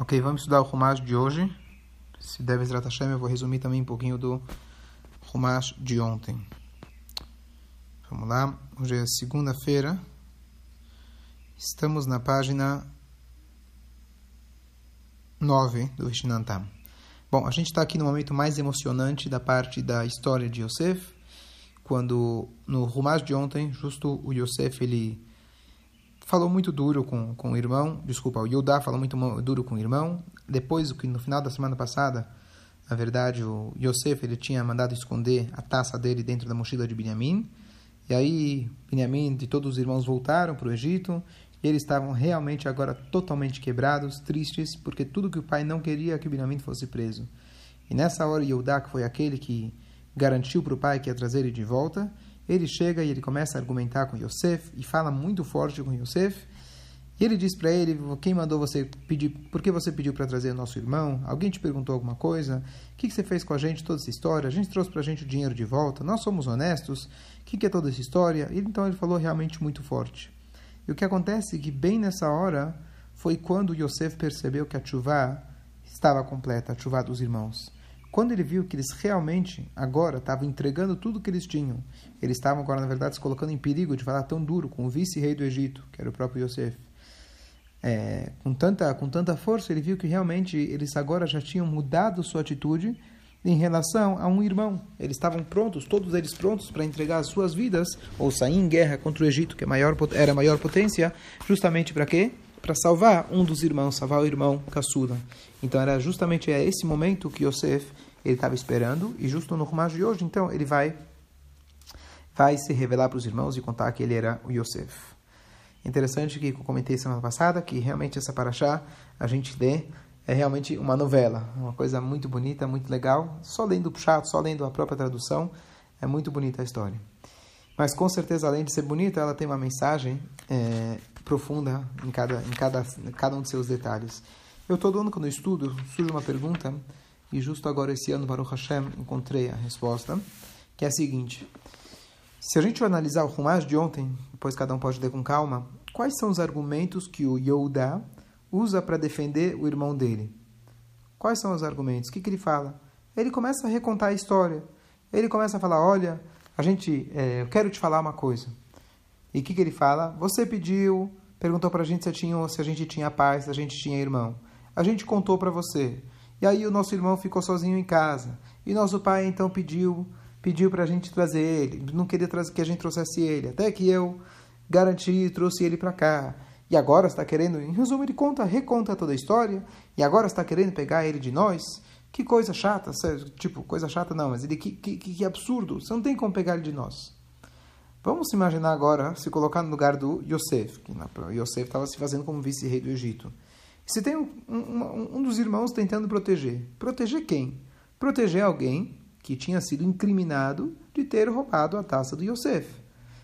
Ok, vamos estudar o Rumash de hoje. Se deve Hashem, eu vou resumir também um pouquinho do Rumash de ontem. Vamos lá, hoje é segunda-feira. Estamos na página 9 do Vishnantam. Bom, a gente está aqui no momento mais emocionante da parte da história de Yosef, quando no Rumash de ontem, justo o Yosef, ele falou muito duro com, com o irmão, desculpa, o Yudá falou muito duro com o irmão. Depois, que no final da semana passada, na verdade, o Yosef ele tinha mandado esconder a taça dele dentro da mochila de Benjamim. E aí, Benjamim e todos os irmãos voltaram para o Egito. E eles estavam realmente agora totalmente quebrados, tristes, porque tudo que o pai não queria é que Benjamim fosse preso. E nessa hora, Yudá, que foi aquele que garantiu para o pai que ia trazer ele de volta, ele chega e ele começa a argumentar com Yosef e fala muito forte com Yosef. E ele diz para ele: Quem mandou você pedir? Por que você pediu para trazer nosso irmão? Alguém te perguntou alguma coisa? O que, que você fez com a gente toda essa história? A gente trouxe para a gente o dinheiro de volta. Nós somos honestos. O que, que é toda essa história? E então ele falou realmente muito forte. E o que acontece é que bem nessa hora foi quando Yosef percebeu que a chuva estava completa, a chuva dos irmãos. Quando ele viu que eles realmente agora estavam entregando tudo que eles tinham, eles estavam agora, na verdade, se colocando em perigo de falar tão duro com o vice-rei do Egito, que era o próprio Yosef. É, com, tanta, com tanta força, ele viu que realmente eles agora já tinham mudado sua atitude em relação a um irmão. Eles estavam prontos, todos eles prontos para entregar as suas vidas ou sair em guerra contra o Egito, que é era a maior potência, justamente para quê? Para salvar um dos irmãos, salvar o irmão caçula. Então era justamente esse momento que Yosef ele estava esperando e justo no Rumash de hoje, então ele vai vai se revelar para os irmãos e contar que ele era o Yosef. Interessante que eu comentei semana passada que realmente essa paraxá a gente lê é realmente uma novela, uma coisa muito bonita, muito legal. Só lendo o chato, só lendo a própria tradução, é muito bonita a história. Mas com certeza, além de ser bonita, ela tem uma mensagem é, profunda em cada, em cada, cada um de seus detalhes. Eu todo ano quando eu estudo surge uma pergunta e justo agora esse ano Baruch Hashem encontrei a resposta, que é a seguinte: se a gente analisar o Rumash de ontem, depois cada um pode ler com calma, quais são os argumentos que o Yehuda usa para defender o irmão dele? Quais são os argumentos? O que, que ele fala? Ele começa a recontar a história. Ele começa a falar: olha, a gente, é, eu quero te falar uma coisa. E o que, que ele fala? Você pediu, perguntou para a gente se, tinha, se a gente tinha paz, se a gente tinha irmão. A gente contou para você. E aí o nosso irmão ficou sozinho em casa. E nosso pai então pediu pediu para a gente trazer ele, não queria que a gente trouxesse ele, até que eu garanti e trouxe ele para cá. E agora está querendo, em resumo, ele conta, reconta toda a história, e agora está querendo pegar ele de nós. Que coisa chata, tipo, coisa chata não, mas ele que, que, que absurdo, você não tem como pegar ele de nós. Vamos imaginar agora, se colocar no lugar do Yosef, que Yosef estava se fazendo como vice-rei do Egito. Se tem um, um, um dos irmãos tentando proteger, proteger quem? Proteger alguém que tinha sido incriminado de ter roubado a taça do Yosef.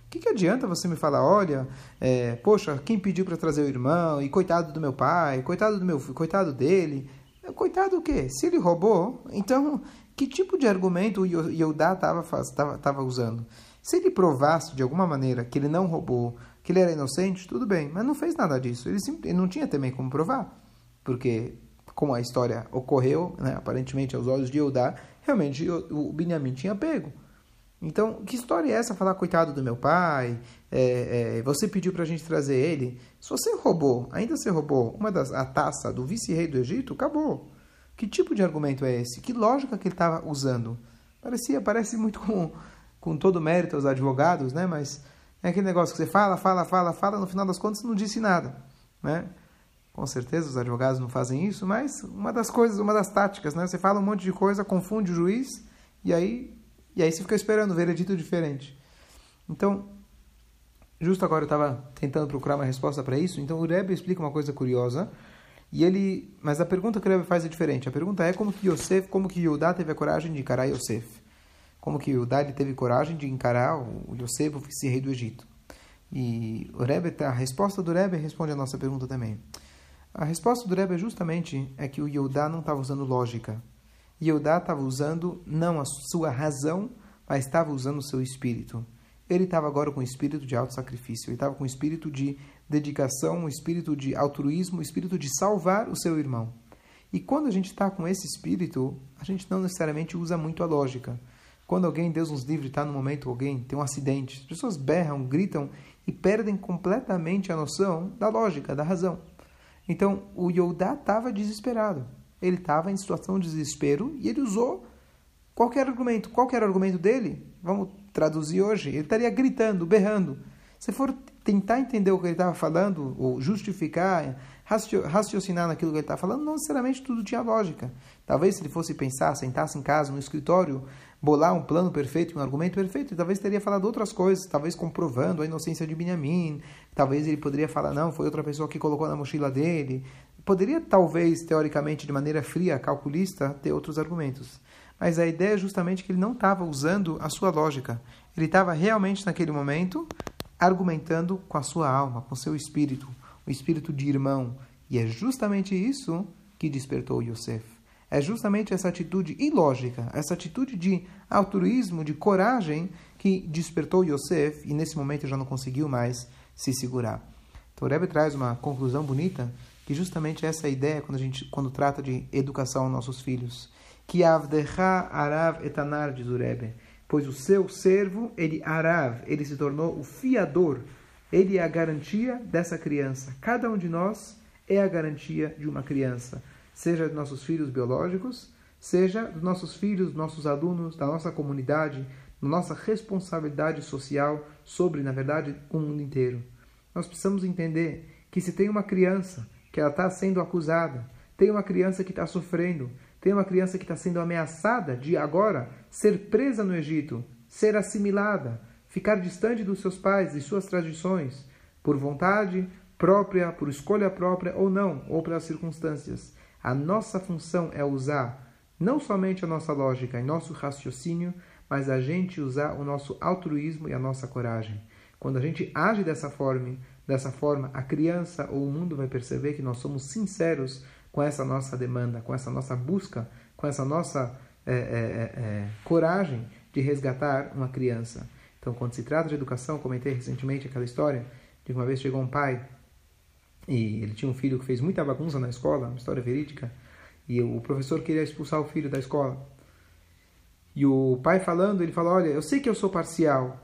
O que, que adianta você me falar, olha, é, poxa, quem pediu para trazer o irmão, e coitado do meu pai, coitado do meu coitado dele. Coitado o quê? Se ele roubou, então que tipo de argumento o Yodá estava usando? Se ele provasse de alguma maneira que ele não roubou, que ele era inocente, tudo bem, mas não fez nada disso. Ele, ele não tinha também como provar, porque como a história ocorreu, né, aparentemente aos olhos de Yodá, realmente o, o tinha pego. Então, que história é essa? Falar, coitado do meu pai, é, é, você pediu para a gente trazer ele. Se você roubou, ainda você roubou uma das, a taça do vice-rei do Egito, acabou. Que tipo de argumento é esse? Que lógica que ele estava usando? Parecia, parece muito com, com todo mérito aos advogados, né? Mas é aquele negócio que você fala, fala, fala, fala, no final das contas não disse nada, né? Com certeza os advogados não fazem isso, mas uma das coisas, uma das táticas, né? Você fala um monte de coisa, confunde o juiz e aí e aí você fica esperando o veredito diferente. Então, justo agora eu estava tentando procurar uma resposta para isso. Então o Rebbe explica uma coisa curiosa e ele, mas a pergunta que o Rebbe faz é diferente. A pergunta é como que Yosef, como que Yudá teve a coragem de encarar Yosef? Como que Yudá teve coragem de encarar o Yosef, o vice-rei do Egito? E o Rebbe, a resposta do Rebbe responde a nossa pergunta também. A resposta do Rebbe justamente é que o Yehudá não estava usando lógica. Yehudá estava usando não a sua razão, mas estava usando o seu espírito. Ele estava agora com o espírito de auto-sacrifício, ele estava com o espírito de dedicação, o espírito de altruísmo, o espírito de salvar o seu irmão. E quando a gente está com esse espírito, a gente não necessariamente usa muito a lógica. Quando alguém, Deus nos livre, está no momento, alguém tem um acidente, as pessoas berram, gritam e perdem completamente a noção da lógica, da razão. Então, o Yodá estava desesperado. Ele estava em situação de desespero e ele usou qualquer argumento. Qual era o argumento dele? Vamos traduzir hoje. Ele estaria gritando, berrando. Se for tentar entender o que ele estava falando, ou justificar, raciocinar naquilo que ele estava falando, não necessariamente tudo tinha lógica. Talvez se ele fosse pensar, sentasse em casa, no escritório, bolar um plano perfeito, um argumento perfeito, talvez teria falado outras coisas, talvez comprovando a inocência de Benjamin, talvez ele poderia falar, não, foi outra pessoa que colocou na mochila dele. Poderia, talvez, teoricamente, de maneira fria, calculista, ter outros argumentos. Mas a ideia é justamente que ele não estava usando a sua lógica. Ele estava realmente, naquele momento, argumentando com a sua alma, com seu espírito, o espírito de irmão. E é justamente isso que despertou Yosef. É justamente essa atitude ilógica, essa atitude de altruísmo, de coragem, que despertou Yosef e nesse momento já não conseguiu mais se segurar. Então o Rebbe traz uma conclusão bonita, que justamente essa ideia quando a gente quando trata de educação aos nossos filhos. Que avdecha arav etanar, diz o Rebbe pois o seu servo, ele arav, ele se tornou o fiador, ele é a garantia dessa criança. Cada um de nós é a garantia de uma criança, seja dos nossos filhos biológicos, seja dos nossos filhos, nossos alunos, da nossa comunidade, nossa responsabilidade social sobre, na verdade, o mundo inteiro. Nós precisamos entender que se tem uma criança que ela está sendo acusada, tem uma criança que está sofrendo, tem uma criança que está sendo ameaçada de agora ser presa no Egito, ser assimilada, ficar distante dos seus pais e suas tradições, por vontade própria, por escolha própria ou não, ou pelas circunstâncias. A nossa função é usar não somente a nossa lógica e nosso raciocínio, mas a gente usar o nosso altruísmo e a nossa coragem. Quando a gente age dessa forma, dessa forma, a criança ou o mundo vai perceber que nós somos sinceros com essa nossa demanda, com essa nossa busca, com essa nossa é, é, é, é, coragem de resgatar uma criança. Então, quando se trata de educação, comentei recentemente aquela história de uma vez chegou um pai e ele tinha um filho que fez muita bagunça na escola, uma história verídica, e o professor queria expulsar o filho da escola. E o pai falando, ele falou: Olha, eu sei que eu sou parcial.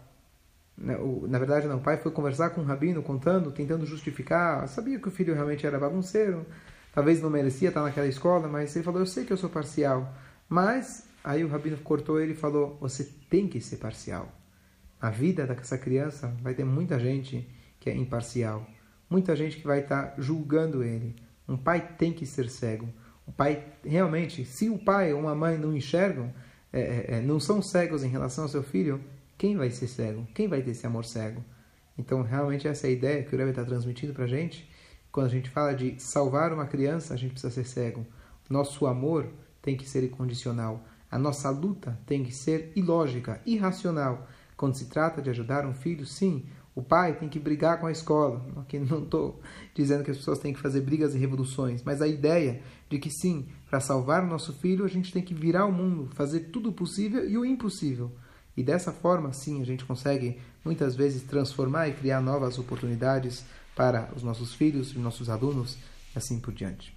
Na verdade, não. O pai foi conversar com o rabino, contando, tentando justificar. Sabia que o filho realmente era bagunceiro, talvez não merecia estar naquela escola, mas ele falou: Eu sei que eu sou parcial. Mas aí o rabino cortou ele e falou: Você tem que ser parcial. A vida dessa criança vai ter muita gente que é imparcial, muita gente que vai estar julgando ele. Um pai tem que ser cego. O pai, realmente, se o pai ou uma mãe não enxergam, é, é, é, não são cegos em relação ao seu filho, quem vai ser cego? Quem vai ter esse amor cego? Então, realmente, essa é a ideia que o Rebbe está transmitindo para a gente quando a gente fala de salvar uma criança, a gente precisa ser cego. Nosso amor tem que ser incondicional. A nossa luta tem que ser ilógica, irracional. Quando se trata de ajudar um filho, sim, o pai tem que brigar com a escola. Aqui não estou dizendo que as pessoas têm que fazer brigas e revoluções, mas a ideia de que sim, para salvar o nosso filho, a gente tem que virar o mundo, fazer tudo o possível e o impossível. E dessa forma, sim, a gente consegue muitas vezes transformar e criar novas oportunidades para os nossos filhos e nossos alunos e assim por diante.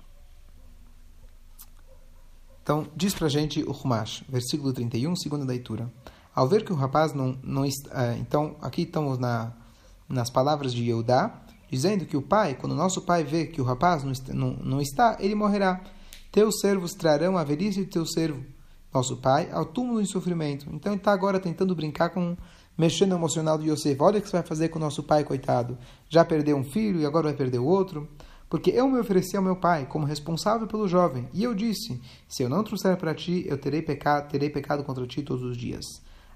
Então, diz para a gente o Humash, versículo 31, segunda leitura. Ao ver que o rapaz não, não está... Eh, então, aqui estamos na, nas palavras de Yehudá, dizendo que o pai, quando nosso pai vê que o rapaz não não, não está ele morrerá. Teus servos trarão a velhice de teu servo, nosso pai, ao túmulo em sofrimento. Então, ele está agora tentando brincar com mexendo no emocional de Yosef. Olha o que você vai fazer com o nosso pai, coitado. Já perdeu um filho e agora vai perder o outro. Porque eu me ofereci ao meu pai como responsável pelo jovem, e eu disse: Se eu não trouxer para ti, eu terei pecado, terei pecado contra ti todos os dias.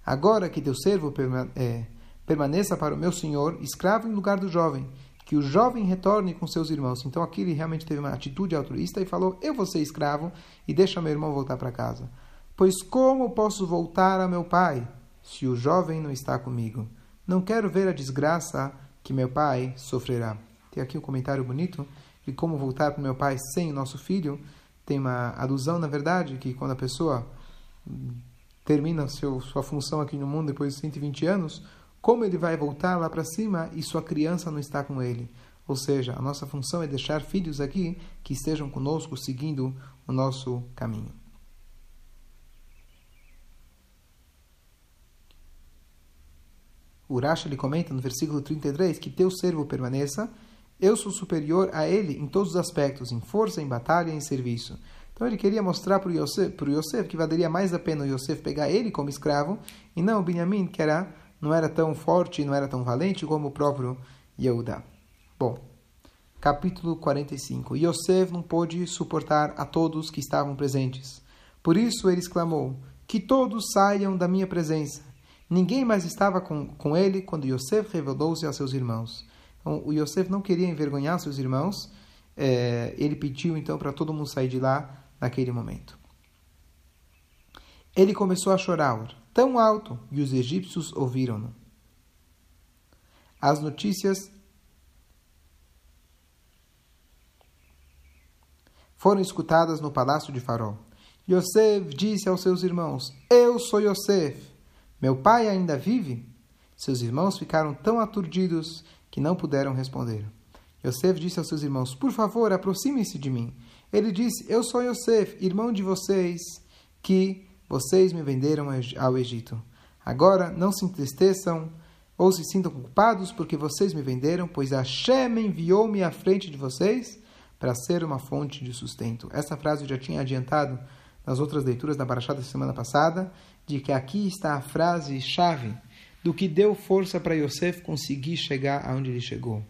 Agora que teu servo é, permaneça para o meu senhor, escravo em lugar do jovem, que o jovem retorne com seus irmãos. Então aqui ele realmente teve uma atitude altruísta e falou: Eu vou ser escravo e deixa meu irmão voltar para casa. Pois como posso voltar a meu pai? Se o jovem não está comigo. Não quero ver a desgraça que meu pai sofrerá. Tem aqui um comentário bonito de como voltar para meu pai sem o nosso filho. Tem uma alusão, na verdade, que quando a pessoa termina seu, sua função aqui no mundo depois de 120 anos, como ele vai voltar lá para cima e sua criança não está com ele? Ou seja, a nossa função é deixar filhos aqui que estejam conosco seguindo o nosso caminho. O Rashi ele comenta no versículo 33 que teu servo permaneça, eu sou superior a ele em todos os aspectos, em força, em batalha em serviço. Então ele queria mostrar para o Yosef, Yosef, que valeria mais a pena o Yosef pegar ele como escravo e não o Benjamin, que era, não era tão forte, não era tão valente como o próprio Yehuda. Bom, capítulo 45. Yosef não pôde suportar a todos que estavam presentes. Por isso ele exclamou: Que todos saiam da minha presença. Ninguém mais estava com, com ele quando Yosef revelou-se a seus irmãos. Então, o Yosef não queria envergonhar seus irmãos. É, ele pediu então para todo mundo sair de lá naquele momento. Ele começou a chorar tão alto e os egípcios ouviram-no. As notícias foram escutadas no palácio de Faraó. Yosef disse aos seus irmãos: Eu sou Yosef. Meu pai ainda vive? Seus irmãos ficaram tão aturdidos que não puderam responder. Yosef disse aos seus irmãos: Por favor, aproximem-se de mim. Ele disse: Eu sou Yosef, irmão de vocês, que vocês me venderam ao Egito. Agora não se entristeçam ou se sintam culpados porque vocês me venderam, pois Hashem enviou-me à frente de vocês para ser uma fonte de sustento. Essa frase eu já tinha adiantado nas outras leituras da Parashá semana passada, de que aqui está a frase-chave do que deu força para Yosef conseguir chegar aonde ele chegou.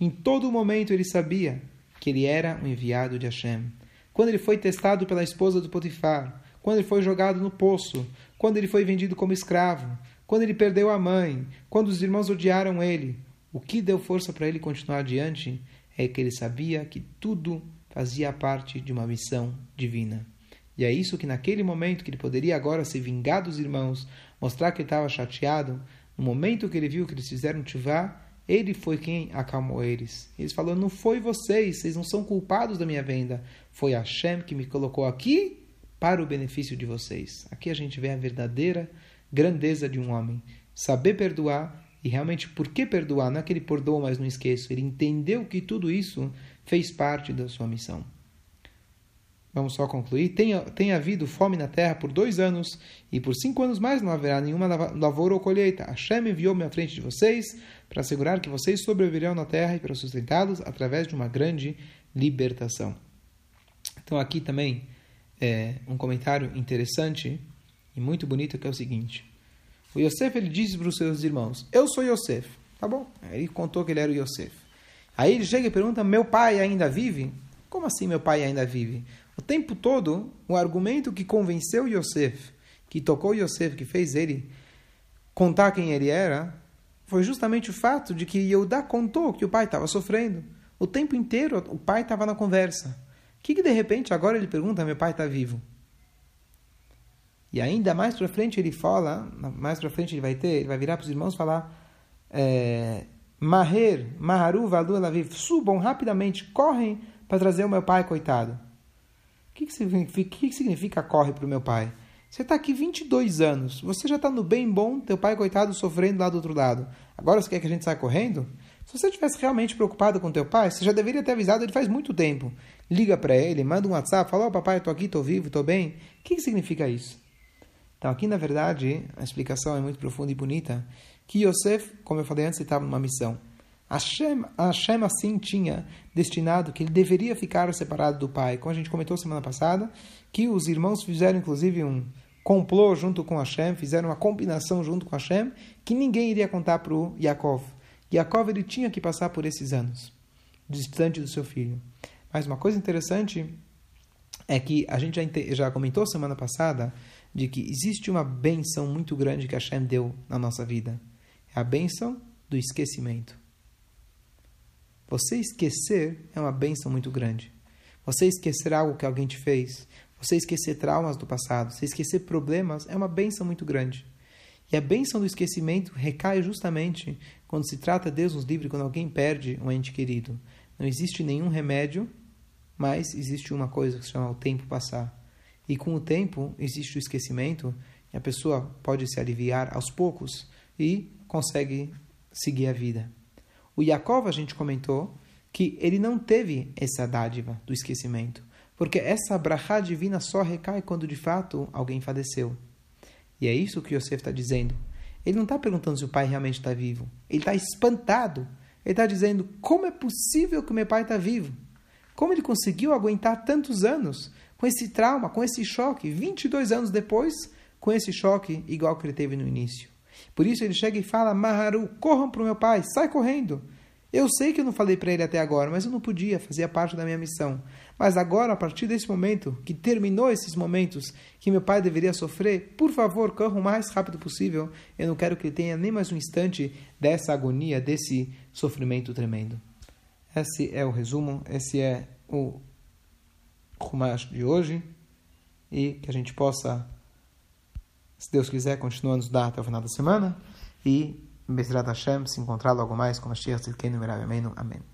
Em todo momento ele sabia que ele era um enviado de Hashem. Quando ele foi testado pela esposa do Potifar, quando ele foi jogado no poço, quando ele foi vendido como escravo, quando ele perdeu a mãe, quando os irmãos odiaram ele, o que deu força para ele continuar adiante é que ele sabia que tudo fazia parte de uma missão divina. E é isso que naquele momento que ele poderia agora se vingar dos irmãos, mostrar que ele estava chateado, no momento que ele viu que eles fizeram tivá, ele foi quem acalmou eles. Eles falaram: Não foi vocês, vocês não são culpados da minha venda. Foi Hashem que me colocou aqui para o benefício de vocês. Aqui a gente vê a verdadeira grandeza de um homem. Saber perdoar e realmente por que perdoar? Não é que ele perdoa, mas não esqueço. Ele entendeu que tudo isso fez parte da sua missão. Vamos só concluir. Tem, havido fome na terra por dois anos, e por cinco anos mais não haverá nenhuma lavoura ou colheita. Hashem enviou-me à frente de vocês para assegurar que vocês sobreviverão na terra e para sustentá-los através de uma grande libertação. Então, aqui também é um comentário interessante e muito bonito que é o seguinte: o Yosef ele disse para os seus irmãos: Eu sou Yosef. Tá bom? Ele contou que ele era o Yosef. Aí ele chega e pergunta: Meu pai ainda vive? Como assim meu pai ainda vive? O tempo todo, o argumento que convenceu Yosef, que tocou Yosef, que fez ele contar quem ele era, foi justamente o fato de que Yehudá contou que o pai estava sofrendo. O tempo inteiro o pai estava na conversa. Que, que de repente agora ele pergunta: meu pai está vivo? E ainda mais para frente ele fala, mais para frente ele vai ter, ele vai virar para os irmãos falar: é, Maher, Maharu, Valu, Elaviv, subam rapidamente, correm para trazer o meu pai, coitado. O que, que, significa, que, que significa corre para o meu pai? Você está aqui 22 anos, você já está no bem bom, teu pai, coitado, sofrendo lá do outro lado. Agora você quer que a gente saia correndo? Se você estivesse realmente preocupado com teu pai, você já deveria ter avisado ele faz muito tempo. Liga para ele, manda um WhatsApp, fala, oh, papai, estou aqui, estou vivo, estou bem. O que, que significa isso? Então aqui, na verdade, a explicação é muito profunda e bonita, que Yosef, como eu falei antes, estava numa missão. Hashem, Hashem assim tinha destinado que ele deveria ficar separado do pai. Como a gente comentou semana passada, que os irmãos fizeram inclusive um complô junto com Hashem, fizeram uma combinação junto com Hashem, que ninguém iria contar para o Yaakov. Yaakov ele tinha que passar por esses anos, distante do seu filho. Mas uma coisa interessante é que a gente já, já comentou semana passada de que existe uma benção muito grande que Hashem deu na nossa vida. É a benção do esquecimento. Você esquecer é uma benção muito grande. Você esquecer algo que alguém te fez, você esquecer traumas do passado, você esquecer problemas é uma benção muito grande. E a benção do esquecimento recai justamente quando se trata, Deus nos livre, quando alguém perde um ente querido. Não existe nenhum remédio, mas existe uma coisa que se chama o tempo passar. E com o tempo existe o esquecimento e a pessoa pode se aliviar aos poucos e consegue seguir a vida. O Yaakov, a gente comentou, que ele não teve essa dádiva do esquecimento, porque essa brachá divina só recai quando de fato alguém faleceu. E é isso que Yosef está dizendo. Ele não está perguntando se o pai realmente está vivo. Ele está espantado. Ele está dizendo: como é possível que meu pai está vivo? Como ele conseguiu aguentar tantos anos com esse trauma, com esse choque, 22 anos depois, com esse choque igual que ele teve no início? Por isso ele chega e fala: Maharu, corram para o meu pai, sai correndo. Eu sei que eu não falei para ele até agora, mas eu não podia, fazia parte da minha missão. Mas agora, a partir desse momento, que terminou esses momentos que meu pai deveria sofrer, por favor, corra o mais rápido possível. Eu não quero que ele tenha nem mais um instante dessa agonia, desse sofrimento tremendo. Esse é o resumo, esse é o Rumash de hoje. E que a gente possa, se Deus quiser, continuar nos dar até o final da semana. E Bezrat Hashem, se encontrar logo mais com Mashiach Tzidkenu Merav Amém.